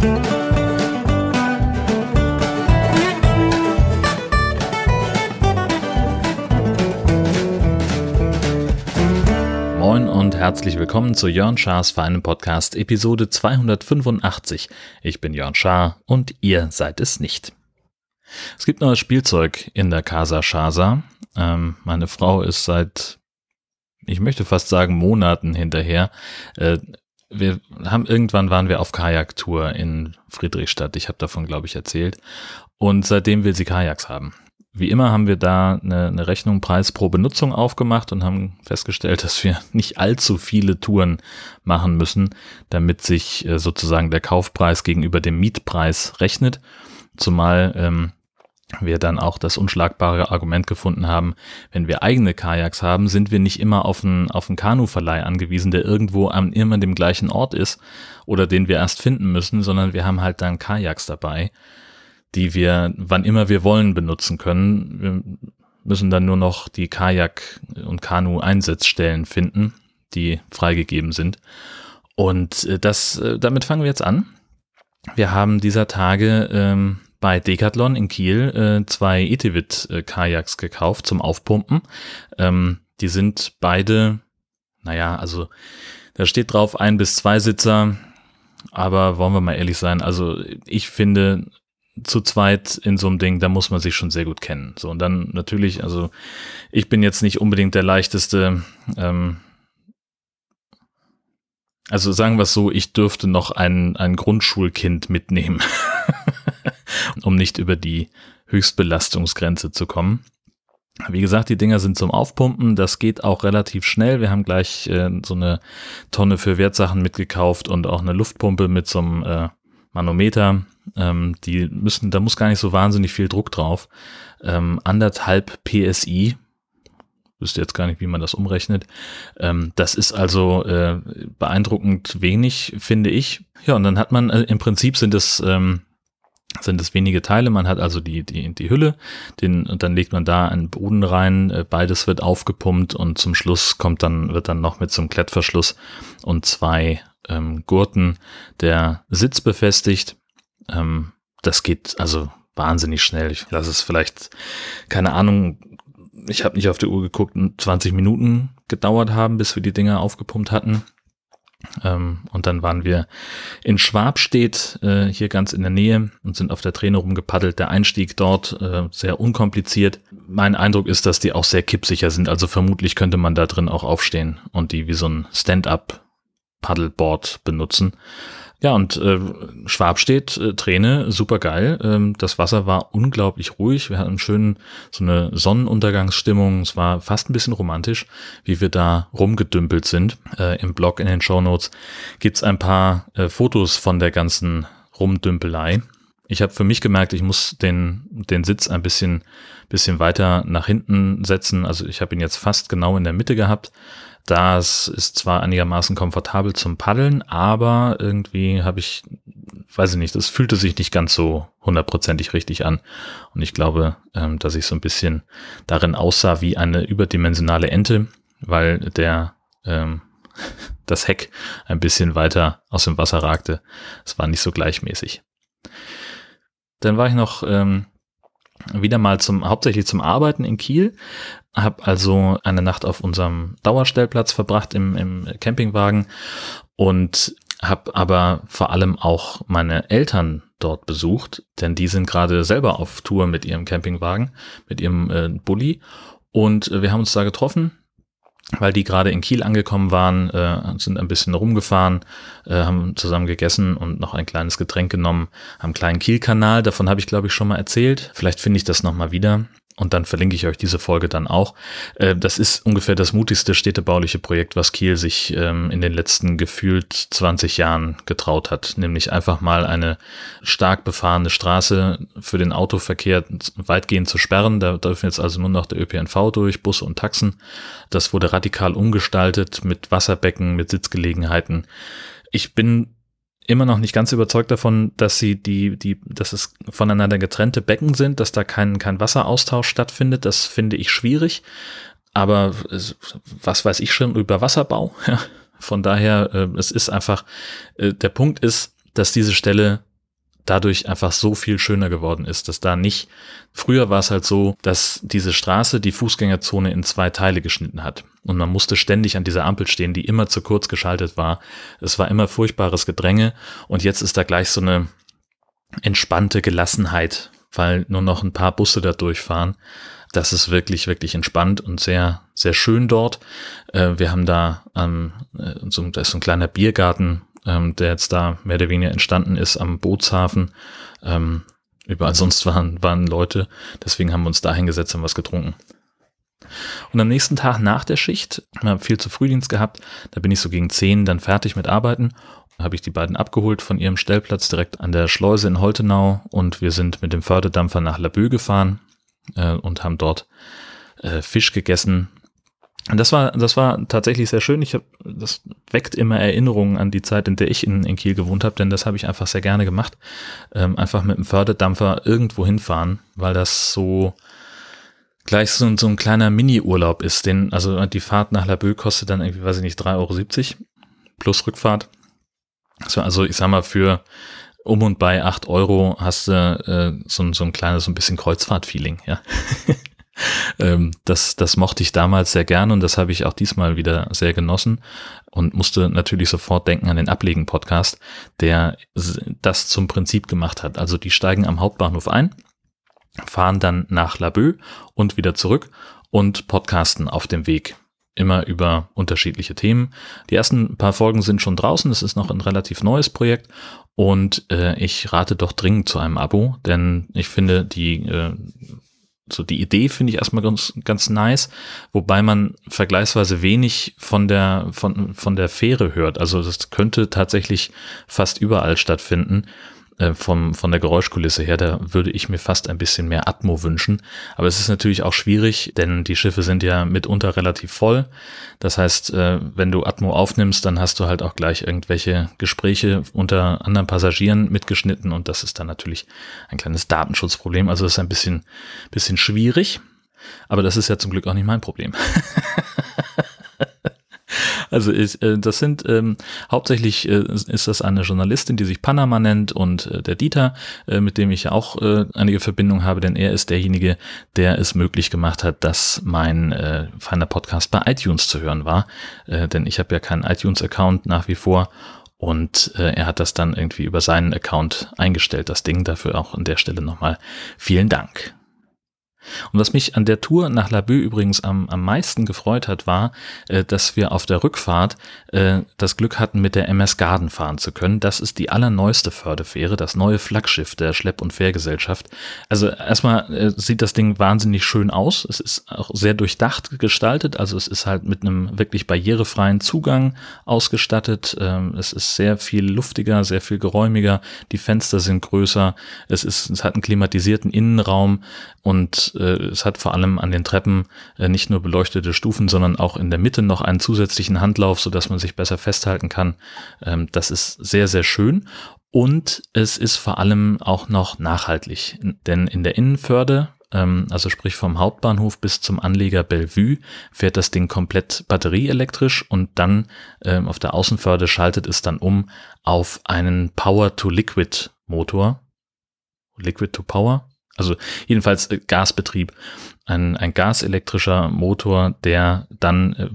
Moin und herzlich willkommen zu Jörn Schars Feinen Podcast Episode 285. Ich bin Jörn Schaar und ihr seid es nicht. Es gibt neues Spielzeug in der Casa Shasa. Ähm, meine Frau ist seit, ich möchte fast sagen, Monaten hinterher. Äh, wir haben irgendwann waren wir auf Kajaktour in Friedrichstadt. Ich habe davon, glaube ich, erzählt. Und seitdem will sie Kajaks haben. Wie immer haben wir da eine, eine Rechnung Preis pro Benutzung aufgemacht und haben festgestellt, dass wir nicht allzu viele Touren machen müssen, damit sich äh, sozusagen der Kaufpreis gegenüber dem Mietpreis rechnet. Zumal ähm, wir dann auch das unschlagbare Argument gefunden haben, wenn wir eigene Kajaks haben, sind wir nicht immer auf einen, auf einen Kanuverleih angewiesen, der irgendwo am immer dem gleichen Ort ist oder den wir erst finden müssen, sondern wir haben halt dann Kajaks dabei, die wir wann immer wir wollen benutzen können. Wir müssen dann nur noch die Kajak- und Kanu-Einsatzstellen finden, die freigegeben sind. Und äh, das, äh, damit fangen wir jetzt an. Wir haben dieser Tage ähm, bei Decathlon in Kiel äh, zwei Etevit-Kajaks gekauft zum Aufpumpen. Ähm, die sind beide, naja, also da steht drauf ein bis zwei Sitzer, aber wollen wir mal ehrlich sein, also ich finde, zu zweit in so einem Ding, da muss man sich schon sehr gut kennen. So, und dann natürlich, also ich bin jetzt nicht unbedingt der leichteste, ähm, also sagen wir es so, ich dürfte noch ein, ein Grundschulkind mitnehmen. um nicht über die Höchstbelastungsgrenze zu kommen. Wie gesagt, die Dinger sind zum Aufpumpen. Das geht auch relativ schnell. Wir haben gleich äh, so eine Tonne für Wertsachen mitgekauft und auch eine Luftpumpe mit so einem äh, Manometer. Ähm, die müssen, da muss gar nicht so wahnsinnig viel Druck drauf. Ähm, anderthalb PSI. Wüsste jetzt gar nicht, wie man das umrechnet. Ähm, das ist also äh, beeindruckend wenig, finde ich. Ja, und dann hat man, äh, im Prinzip sind es ähm, sind es wenige Teile. Man hat also die, die, die Hülle, den, und dann legt man da einen Boden rein, äh, beides wird aufgepumpt und zum Schluss kommt dann, wird dann noch mit so einem Klettverschluss und zwei ähm, Gurten der Sitz befestigt. Ähm, das geht also wahnsinnig schnell. Ich lasse es vielleicht, keine Ahnung, ich habe nicht auf die Uhr geguckt, 20 Minuten gedauert haben, bis wir die Dinger aufgepumpt hatten. Ähm, und dann waren wir in Schwabstedt, äh, hier ganz in der Nähe und sind auf der Träne rumgepaddelt. Der Einstieg dort äh, sehr unkompliziert. Mein Eindruck ist, dass die auch sehr kippsicher sind. Also vermutlich könnte man da drin auch aufstehen und die wie so ein Stand-up Paddleboard benutzen. Ja, und äh, Schwab steht, äh, Träne, super geil. Ähm, das Wasser war unglaublich ruhig. Wir hatten schön so eine Sonnenuntergangsstimmung. Es war fast ein bisschen romantisch, wie wir da rumgedümpelt sind. Äh, Im Blog in den Show Notes gibt's ein paar äh, Fotos von der ganzen Rumdümpelei. Ich habe für mich gemerkt, ich muss den, den Sitz ein bisschen, bisschen weiter nach hinten setzen. Also ich habe ihn jetzt fast genau in der Mitte gehabt das ist zwar einigermaßen komfortabel zum Paddeln, aber irgendwie habe ich, weiß ich nicht, das fühlte sich nicht ganz so hundertprozentig richtig an. Und ich glaube, ähm, dass ich so ein bisschen darin aussah wie eine überdimensionale Ente, weil der ähm, das Heck ein bisschen weiter aus dem Wasser ragte. Es war nicht so gleichmäßig. Dann war ich noch ähm, wieder mal zum hauptsächlich zum Arbeiten in Kiel, habe also eine Nacht auf unserem Dauerstellplatz verbracht im, im Campingwagen und habe aber vor allem auch meine Eltern dort besucht, denn die sind gerade selber auf Tour mit ihrem Campingwagen, mit ihrem äh, Bulli. Und äh, wir haben uns da getroffen weil die gerade in Kiel angekommen waren, äh, sind ein bisschen rumgefahren, äh, haben zusammen gegessen und noch ein kleines Getränk genommen, einen kleinen Kiel-Kanal, davon habe ich glaube ich schon mal erzählt. Vielleicht finde ich das nochmal wieder und dann verlinke ich euch diese Folge dann auch. Äh, das ist ungefähr das mutigste städtebauliche Projekt, was Kiel sich ähm, in den letzten gefühlt 20 Jahren getraut hat, nämlich einfach mal eine stark befahrene Straße für den Autoverkehr weitgehend zu sperren. Da dürfen jetzt also nur noch der ÖPNV durch, Busse und Taxen. Das wurde radikal umgestaltet mit Wasserbecken, mit Sitzgelegenheiten. Ich bin immer noch nicht ganz überzeugt davon, dass sie die, die, dass es voneinander getrennte Becken sind, dass da kein, kein Wasseraustausch stattfindet. Das finde ich schwierig. Aber was weiß ich schon über Wasserbau? Von daher, äh, es ist einfach, äh, der Punkt ist, dass diese Stelle dadurch einfach so viel schöner geworden ist, dass da nicht, früher war es halt so, dass diese Straße die Fußgängerzone in zwei Teile geschnitten hat. Und man musste ständig an dieser Ampel stehen, die immer zu kurz geschaltet war. Es war immer furchtbares Gedränge und jetzt ist da gleich so eine entspannte Gelassenheit, weil nur noch ein paar Busse da durchfahren. Das ist wirklich, wirklich entspannt und sehr, sehr schön dort. Äh, wir haben da, ähm, so, da ist so ein kleiner Biergarten ähm, der jetzt da mehr oder weniger entstanden ist am Bootshafen. Ähm, überall sonst waren, waren Leute, deswegen haben wir uns da hingesetzt und was getrunken. Und am nächsten Tag nach der Schicht, wir haben viel zu Frühdienst gehabt, da bin ich so gegen zehn dann fertig mit Arbeiten, habe ich die beiden abgeholt von ihrem Stellplatz direkt an der Schleuse in Holtenau und wir sind mit dem Förderdampfer nach Labö gefahren äh, und haben dort äh, Fisch gegessen, das war, das war tatsächlich sehr schön. Ich hab, das weckt immer Erinnerungen an die Zeit, in der ich in, in Kiel gewohnt habe, denn das habe ich einfach sehr gerne gemacht. Ähm, einfach mit dem Förderdampfer irgendwo hinfahren, weil das so gleich so, so ein kleiner Mini-Urlaub ist. Den, also die Fahrt nach Laboe kostet dann irgendwie, weiß ich nicht, 3,70 Euro plus Rückfahrt. Also, also ich sag mal, für um und bei 8 Euro hast du äh, so, so ein kleines, so ein bisschen Kreuzfahrt-Feeling, ja. ähm, das, das mochte ich damals sehr gern und das habe ich auch diesmal wieder sehr genossen und musste natürlich sofort denken an den Ablegen-Podcast, der das zum Prinzip gemacht hat. Also die steigen am Hauptbahnhof ein, fahren dann nach Laboe und wieder zurück und podcasten auf dem Weg immer über unterschiedliche Themen. Die ersten paar Folgen sind schon draußen. Es ist noch ein relativ neues Projekt und äh, ich rate doch dringend zu einem Abo, denn ich finde die äh, so die Idee finde ich erstmal ganz, ganz nice, wobei man vergleichsweise wenig von der, von, von der Fähre hört. Also das könnte tatsächlich fast überall stattfinden. Äh, vom, von der Geräuschkulisse her, da würde ich mir fast ein bisschen mehr Atmo wünschen. Aber es ist natürlich auch schwierig, denn die Schiffe sind ja mitunter relativ voll. Das heißt, äh, wenn du Atmo aufnimmst, dann hast du halt auch gleich irgendwelche Gespräche unter anderen Passagieren mitgeschnitten und das ist dann natürlich ein kleines Datenschutzproblem. Also das ist ein bisschen, bisschen schwierig. Aber das ist ja zum Glück auch nicht mein Problem. Also ist, äh, das sind ähm, hauptsächlich äh, ist das eine Journalistin, die sich Panama nennt und äh, der Dieter, äh, mit dem ich auch äh, einige Verbindungen habe, denn er ist derjenige, der es möglich gemacht hat, dass mein äh, feiner Podcast bei iTunes zu hören war. Äh, denn ich habe ja keinen iTunes-Account nach wie vor und äh, er hat das dann irgendwie über seinen Account eingestellt, das Ding. Dafür auch an der Stelle nochmal vielen Dank. Und was mich an der Tour nach Laboe übrigens am, am meisten gefreut hat, war, äh, dass wir auf der Rückfahrt äh, das Glück hatten, mit der MS Garden fahren zu können. Das ist die allerneueste Förderfähre, das neue Flaggschiff der Schlepp- und Fährgesellschaft. Also erstmal äh, sieht das Ding wahnsinnig schön aus. Es ist auch sehr durchdacht gestaltet. Also es ist halt mit einem wirklich barrierefreien Zugang ausgestattet. Ähm, es ist sehr viel luftiger, sehr viel geräumiger. Die Fenster sind größer. Es ist, es hat einen klimatisierten Innenraum und äh, es hat vor allem an den Treppen äh, nicht nur beleuchtete Stufen, sondern auch in der Mitte noch einen zusätzlichen Handlauf, so man sich besser festhalten kann. Ähm, das ist sehr, sehr schön. Und es ist vor allem auch noch nachhaltig, denn in der Innenförde, ähm, also sprich vom Hauptbahnhof bis zum Anleger Bellevue, fährt das Ding komplett batterieelektrisch und dann ähm, auf der Außenförde schaltet es dann um auf einen Power-to-Liquid-Motor. Liquid to Power, also jedenfalls äh, Gasbetrieb. Ein, ein gaselektrischer Motor, der dann äh,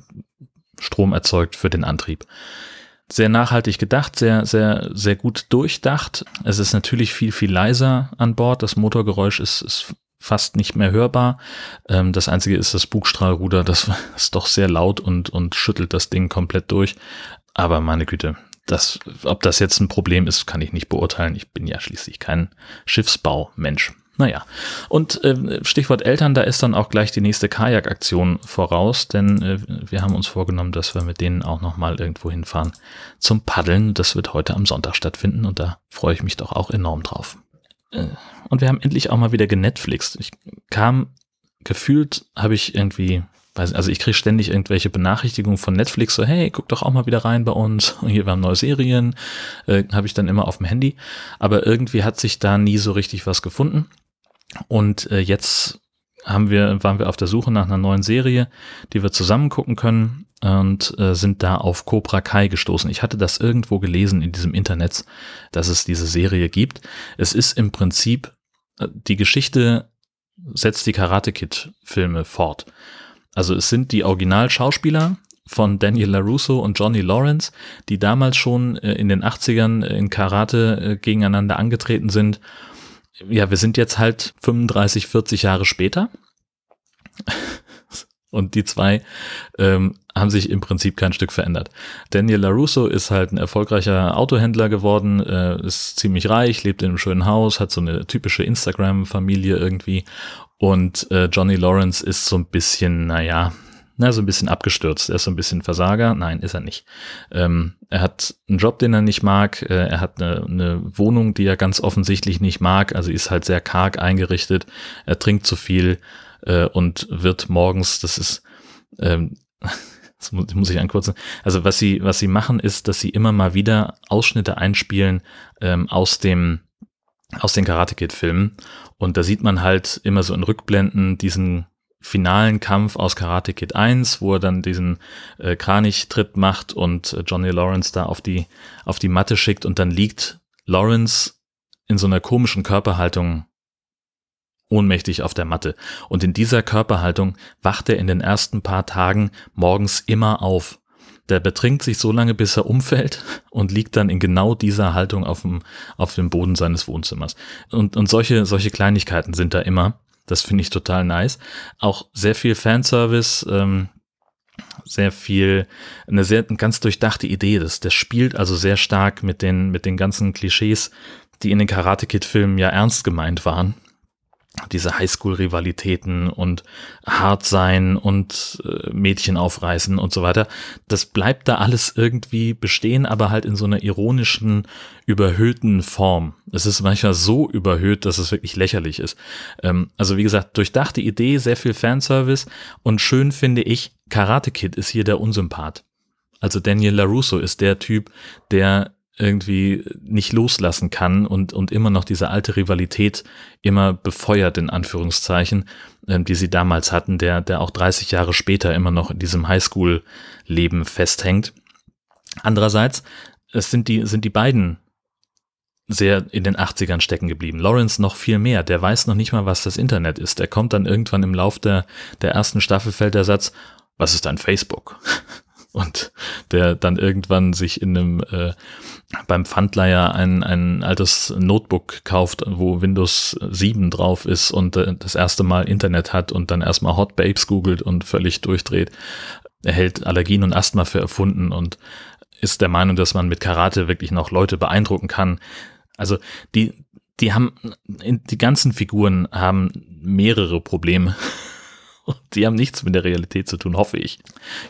Strom erzeugt für den Antrieb. Sehr nachhaltig gedacht, sehr, sehr, sehr gut durchdacht. Es ist natürlich viel, viel leiser an Bord. Das Motorgeräusch ist, ist fast nicht mehr hörbar. Ähm, das einzige ist das Bugstrahlruder, das ist doch sehr laut und, und schüttelt das Ding komplett durch. Aber meine Güte, das, ob das jetzt ein Problem ist, kann ich nicht beurteilen. Ich bin ja schließlich kein Schiffsbaumensch. Naja, und äh, Stichwort Eltern, da ist dann auch gleich die nächste Kajakaktion voraus, denn äh, wir haben uns vorgenommen, dass wir mit denen auch nochmal irgendwo hinfahren zum Paddeln. Das wird heute am Sonntag stattfinden und da freue ich mich doch auch enorm drauf. Äh, und wir haben endlich auch mal wieder genetflixt. Ich kam gefühlt, habe ich irgendwie, also ich kriege ständig irgendwelche Benachrichtigungen von Netflix, so hey, guck doch auch mal wieder rein bei uns. Hier, wir haben neue Serien, äh, habe ich dann immer auf dem Handy. Aber irgendwie hat sich da nie so richtig was gefunden. Und äh, jetzt haben wir, waren wir auf der Suche nach einer neuen Serie, die wir zusammen gucken können und äh, sind da auf Cobra Kai gestoßen. Ich hatte das irgendwo gelesen in diesem Internet, dass es diese Serie gibt. Es ist im Prinzip äh, die Geschichte setzt die Karate Kid Filme fort. Also es sind die Originalschauspieler von Daniel LaRusso und Johnny Lawrence, die damals schon äh, in den 80ern in Karate äh, gegeneinander angetreten sind. Ja, wir sind jetzt halt 35, 40 Jahre später. und die zwei ähm, haben sich im Prinzip kein Stück verändert. Daniel LaRusso ist halt ein erfolgreicher Autohändler geworden, äh, ist ziemlich reich, lebt in einem schönen Haus, hat so eine typische Instagram-Familie irgendwie. Und äh, Johnny Lawrence ist so ein bisschen, naja, na, so ein bisschen abgestürzt. Er ist so ein bisschen Versager. Nein, ist er nicht. Ähm, er hat einen Job, den er nicht mag. Äh, er hat eine, eine Wohnung, die er ganz offensichtlich nicht mag. Also ist halt sehr karg eingerichtet. Er trinkt zu viel äh, und wird morgens, das ist, ähm, das muss, muss ich ankürzen. Also was sie, was sie machen, ist, dass sie immer mal wieder Ausschnitte einspielen ähm, aus dem aus den Karate Kid Filmen und da sieht man halt immer so in Rückblenden diesen finalen Kampf aus Karate Kid 1, wo er dann diesen äh, Kranich-Tritt macht und äh, Johnny Lawrence da auf die, auf die Matte schickt und dann liegt Lawrence in so einer komischen Körperhaltung ohnmächtig auf der Matte. Und in dieser Körperhaltung wacht er in den ersten paar Tagen morgens immer auf. Der betrinkt sich so lange, bis er umfällt und liegt dann in genau dieser Haltung auf dem, auf dem Boden seines Wohnzimmers. Und, und solche, solche Kleinigkeiten sind da immer. Das finde ich total nice. Auch sehr viel Fanservice, ähm, sehr viel, eine sehr eine ganz durchdachte Idee. Das, das spielt also sehr stark mit den, mit den ganzen Klischees, die in den Karate Kid Filmen ja ernst gemeint waren diese Highschool-Rivalitäten und hart sein und äh, Mädchen aufreißen und so weiter. Das bleibt da alles irgendwie bestehen, aber halt in so einer ironischen, überhöhten Form. Es ist manchmal so überhöht, dass es wirklich lächerlich ist. Ähm, also wie gesagt, durchdachte Idee, sehr viel Fanservice und schön finde ich, Karate Kid ist hier der Unsympath. Also Daniel LaRusso ist der Typ, der irgendwie nicht loslassen kann und, und immer noch diese alte Rivalität immer befeuert, in Anführungszeichen, äh, die sie damals hatten, der, der auch 30 Jahre später immer noch in diesem Highschool-Leben festhängt. Andererseits, es sind die, sind die beiden sehr in den 80ern stecken geblieben. Lawrence noch viel mehr. Der weiß noch nicht mal, was das Internet ist. Der kommt dann irgendwann im Lauf der, der ersten Staffel fällt der Satz, was ist ein Facebook? Und der dann irgendwann sich in einem äh, beim Pfandleiher ein, ein altes Notebook kauft, wo Windows 7 drauf ist und äh, das erste Mal Internet hat und dann erstmal Hot Babes googelt und völlig durchdreht. Er hält Allergien und Asthma für erfunden und ist der Meinung, dass man mit Karate wirklich noch Leute beeindrucken kann. Also die, die haben, die ganzen Figuren haben mehrere Probleme. Die haben nichts mit der Realität zu tun, hoffe ich.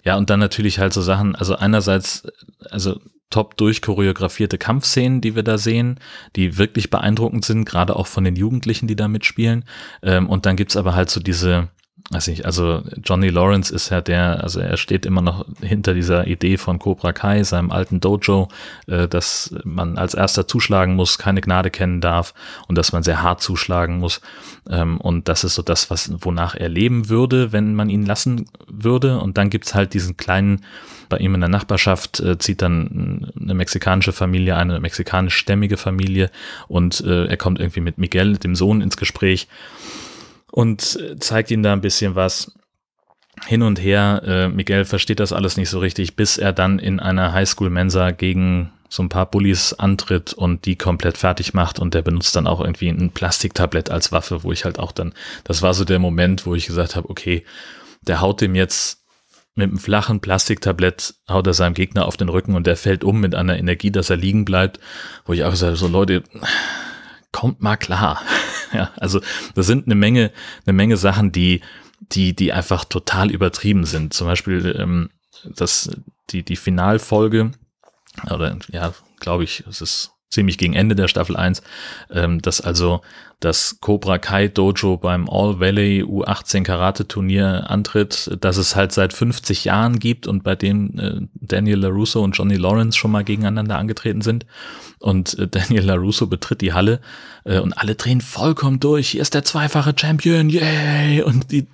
Ja, und dann natürlich halt so Sachen, also einerseits, also top durchchoreografierte Kampfszenen, die wir da sehen, die wirklich beeindruckend sind, gerade auch von den Jugendlichen, die da mitspielen. Ähm, und dann gibt's aber halt so diese, weiß nicht, also Johnny Lawrence ist ja der, also er steht immer noch hinter dieser Idee von Cobra Kai, seinem alten Dojo, äh, dass man als erster zuschlagen muss, keine Gnade kennen darf und dass man sehr hart zuschlagen muss. Ähm, und das ist so das, was, wonach er leben würde, wenn man ihn lassen würde. Und dann gibt's halt diesen kleinen, bei ihm in der Nachbarschaft äh, zieht dann eine mexikanische Familie, eine mexikanischstämmige Familie und äh, er kommt irgendwie mit Miguel, dem Sohn, ins Gespräch und äh, zeigt ihm da ein bisschen was hin und her. Äh, Miguel versteht das alles nicht so richtig, bis er dann in einer Highschool-Mensa gegen so ein paar Bullies antritt und die komplett fertig macht und der benutzt dann auch irgendwie ein Plastiktablett als Waffe, wo ich halt auch dann, das war so der Moment, wo ich gesagt habe, okay, der haut dem jetzt mit einem flachen Plastiktablett, haut er seinem Gegner auf den Rücken und der fällt um mit einer Energie, dass er liegen bleibt, wo ich auch gesagt habe, so Leute, kommt mal klar. Ja, also das sind eine Menge, eine Menge Sachen, die, die, die einfach total übertrieben sind. Zum Beispiel ähm, das, die, die Finalfolge, oder ja, glaube ich, es ist ziemlich gegen Ende der Staffel 1, ähm, dass also das Cobra Kai Dojo beim All Valley U18 Karate Turnier antritt, dass es halt seit 50 Jahren gibt und bei dem äh, Daniel LaRusso und Johnny Lawrence schon mal gegeneinander angetreten sind. Und äh, Daniel LaRusso betritt die Halle äh, und alle drehen vollkommen durch. Hier ist der zweifache Champion, yay! Und die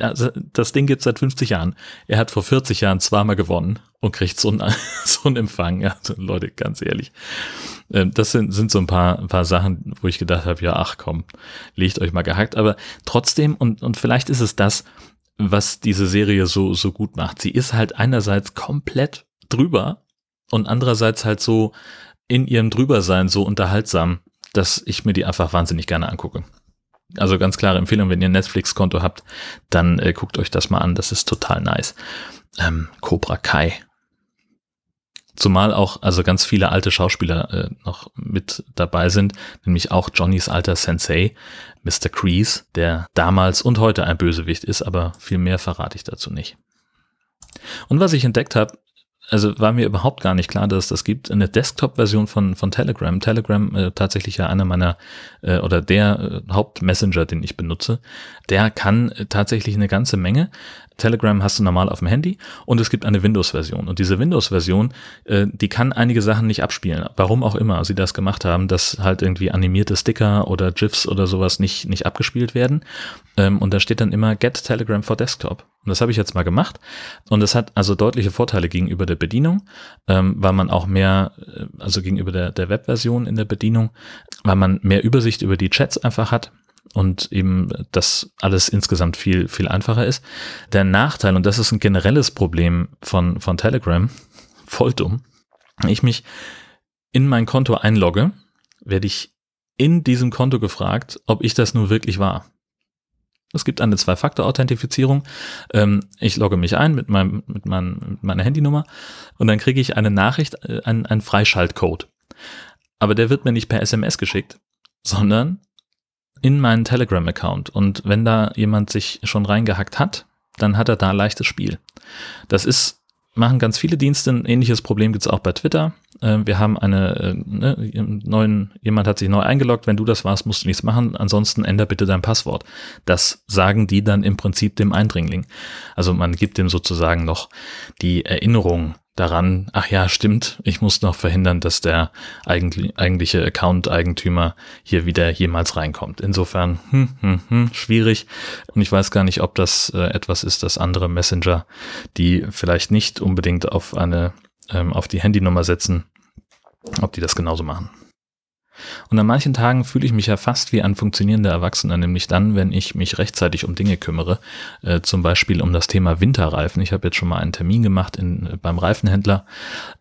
also das Ding gibt seit 50 Jahren. Er hat vor 40 Jahren zweimal gewonnen und kriegt so einen, so einen Empfang. Ja, Leute, ganz ehrlich. Ähm, das sind, sind so ein paar, ein paar Sachen, wo ich gedacht habe, ja, ach komm, legt euch mal gehackt. Aber trotzdem, und, und vielleicht ist es das, was diese Serie so, so gut macht. Sie ist halt einerseits komplett drüber und andererseits halt so in ihrem Drübersein so unterhaltsam, dass ich mir die einfach wahnsinnig gerne angucke. Also ganz klare Empfehlung, wenn ihr ein Netflix-Konto habt, dann äh, guckt euch das mal an, das ist total nice. Ähm, Cobra Kai. Zumal auch also ganz viele alte Schauspieler äh, noch mit dabei sind, nämlich auch Johnnys alter Sensei, Mr. Kreese, der damals und heute ein Bösewicht ist, aber viel mehr verrate ich dazu nicht. Und was ich entdeckt habe, also war mir überhaupt gar nicht klar, dass es das gibt. Eine Desktop-Version von, von Telegram. Telegram äh, tatsächlich ja einer meiner äh, oder der äh, Hauptmessenger, den ich benutze, der kann äh, tatsächlich eine ganze Menge. Telegram hast du normal auf dem Handy und es gibt eine Windows-Version. Und diese Windows-Version, äh, die kann einige Sachen nicht abspielen. Warum auch immer sie das gemacht haben, dass halt irgendwie animierte Sticker oder GIFs oder sowas nicht, nicht abgespielt werden. Ähm, und da steht dann immer Get Telegram for Desktop. Und das habe ich jetzt mal gemacht. Und das hat also deutliche Vorteile gegenüber der Bedienung, ähm, weil man auch mehr, äh, also gegenüber der, der Web-Version in der Bedienung, weil man mehr Übersicht über die Chats einfach hat und eben das alles insgesamt viel, viel einfacher ist. Der Nachteil, und das ist ein generelles Problem von, von Telegram, voll dumm, ich mich in mein Konto einlogge, werde ich in diesem Konto gefragt, ob ich das nur wirklich war. Es gibt eine Zwei-Faktor-Authentifizierung. Ähm, ich logge mich ein mit, meinem, mit, mein, mit meiner Handynummer und dann kriege ich eine Nachricht, äh, einen, einen Freischaltcode. Aber der wird mir nicht per SMS geschickt, sondern in meinen Telegram-Account. Und wenn da jemand sich schon reingehackt hat, dann hat er da leichtes Spiel. Das ist, machen ganz viele Dienste. Ein ähnliches Problem gibt es auch bei Twitter. Äh, wir haben eine äh, ne, neuen, jemand hat sich neu eingeloggt. Wenn du das warst, musst du nichts machen. Ansonsten änder bitte dein Passwort. Das sagen die dann im Prinzip dem Eindringling. Also man gibt dem sozusagen noch die Erinnerung daran, ach ja, stimmt, ich muss noch verhindern, dass der eigentliche Account-Eigentümer hier wieder jemals reinkommt. Insofern, hm, hm, hm, schwierig. Und ich weiß gar nicht, ob das äh, etwas ist, dass andere Messenger, die vielleicht nicht unbedingt auf eine, ähm, auf die Handynummer setzen, ob die das genauso machen. Und an manchen Tagen fühle ich mich ja fast wie ein funktionierender Erwachsener, nämlich dann, wenn ich mich rechtzeitig um Dinge kümmere, äh, zum Beispiel um das Thema Winterreifen. Ich habe jetzt schon mal einen Termin gemacht in, beim Reifenhändler,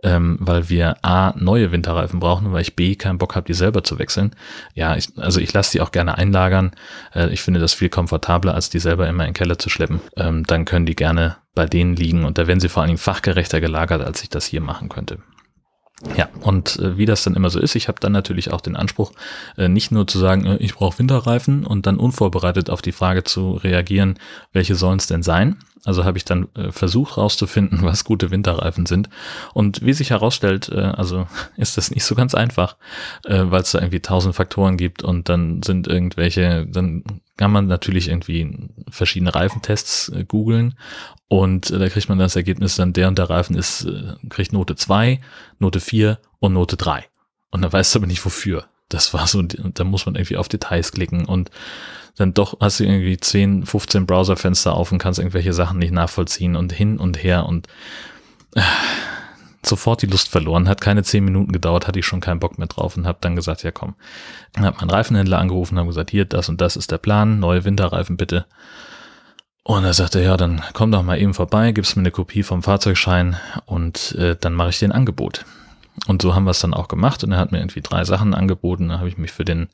ähm, weil wir A, neue Winterreifen brauchen, weil ich B, keinen Bock habe, die selber zu wechseln. Ja, ich, also ich lasse die auch gerne einlagern. Äh, ich finde das viel komfortabler, als die selber immer in den Keller zu schleppen. Ähm, dann können die gerne bei denen liegen und da werden sie vor allen Dingen fachgerechter gelagert, als ich das hier machen könnte. Ja, und äh, wie das dann immer so ist, ich habe dann natürlich auch den Anspruch, äh, nicht nur zu sagen, äh, ich brauche Winterreifen und dann unvorbereitet auf die Frage zu reagieren, welche sollen es denn sein, also habe ich dann äh, versucht rauszufinden, was gute Winterreifen sind. Und wie sich herausstellt, äh, also ist das nicht so ganz einfach, äh, weil es da irgendwie tausend Faktoren gibt und dann sind irgendwelche, dann kann man natürlich irgendwie verschiedene Reifentests äh, googeln und äh, da kriegt man das Ergebnis dann, der und der Reifen ist, äh, kriegt Note 2, Note 4 und Note 3. Und dann weißt du aber nicht wofür. Das war so, da muss man irgendwie auf Details klicken und dann doch hast du irgendwie 10, 15 Browserfenster auf und kannst irgendwelche Sachen nicht nachvollziehen und hin und her und äh, sofort die Lust verloren. Hat keine 10 Minuten gedauert, hatte ich schon keinen Bock mehr drauf und habe dann gesagt, ja komm. Dann hat mein Reifenhändler angerufen, habe gesagt, hier, das und das ist der Plan, neue Winterreifen bitte. Und er sagte, ja, dann komm doch mal eben vorbei, gibst mir eine Kopie vom Fahrzeugschein und äh, dann mache ich dir ein Angebot. Und so haben wir es dann auch gemacht und er hat mir irgendwie drei Sachen angeboten. Da habe ich mich für den,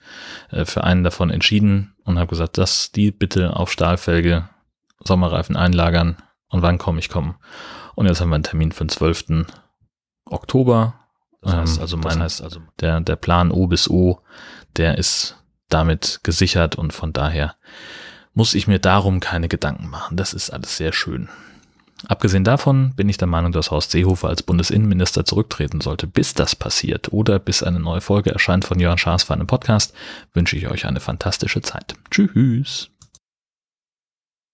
äh, für einen davon entschieden und habe gesagt, dass die bitte auf Stahlfelge Sommerreifen einlagern und wann komme ich kommen. Und jetzt haben wir einen Termin für den 12. Oktober. Das heißt ähm, also, mein, das heißt also der, der Plan O bis O, der ist damit gesichert und von daher muss ich mir darum keine Gedanken machen. Das ist alles sehr schön. Abgesehen davon bin ich der Meinung, dass Horst Seehofer als Bundesinnenminister zurücktreten sollte. Bis das passiert oder bis eine neue Folge erscheint von Jörn Schaas für einen Podcast, wünsche ich euch eine fantastische Zeit. Tschüss.